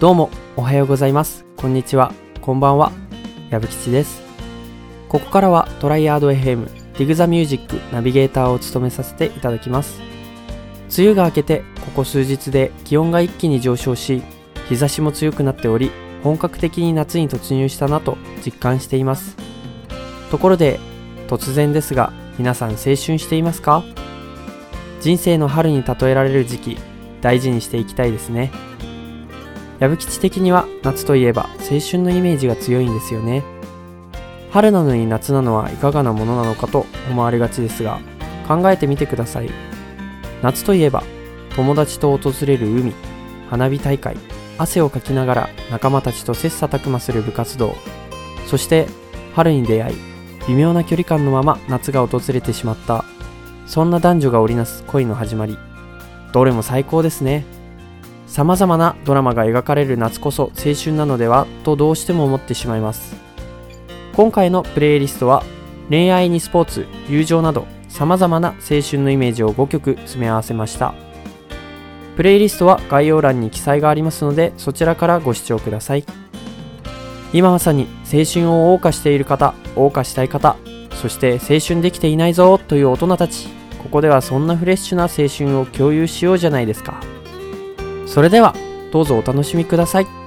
どうもおはようございます。こんにちは。こんばんは。矢吹吉です。ここからはトライアード FM ディグザミュージックナビゲーターを務めさせていただきます。梅雨が明けてここ数日で気温が一気に上昇し日差しも強くなっており本格的に夏に突入したなと実感しています。ところで突然ですが皆さん青春していますか？人生の春に例えられる時期大事にしていきたいですね。矢吹吉的には夏といえば青春のイメージが強いんですよね。春なのに夏なのはいかがなものなのかと思われがちですが考えてみてください。夏といえば友達と訪れる海花火大会汗をかきながら仲間たちと切磋琢磨する部活動。そして春に出会い微妙な距離感のまま夏が訪れてしまった。そんな男女が織りなす恋の始まり。どれも最高ですね。様々なドラマが描かれる夏こそ青春なのではとどうしても思ってしまいます。今回のプレイリストは恋愛にスポーツ友情など様々な青春のイメージを5曲詰め合わせました。プレイリストは概要欄に記載がありますのでそちらからご視聴ください。今まさに青春を謳歌している方謳歌したい方そして青春できていないぞという大人たちここではそんなフレッシュな青春を共有しようじゃないですか。それではどうぞお楽しみください。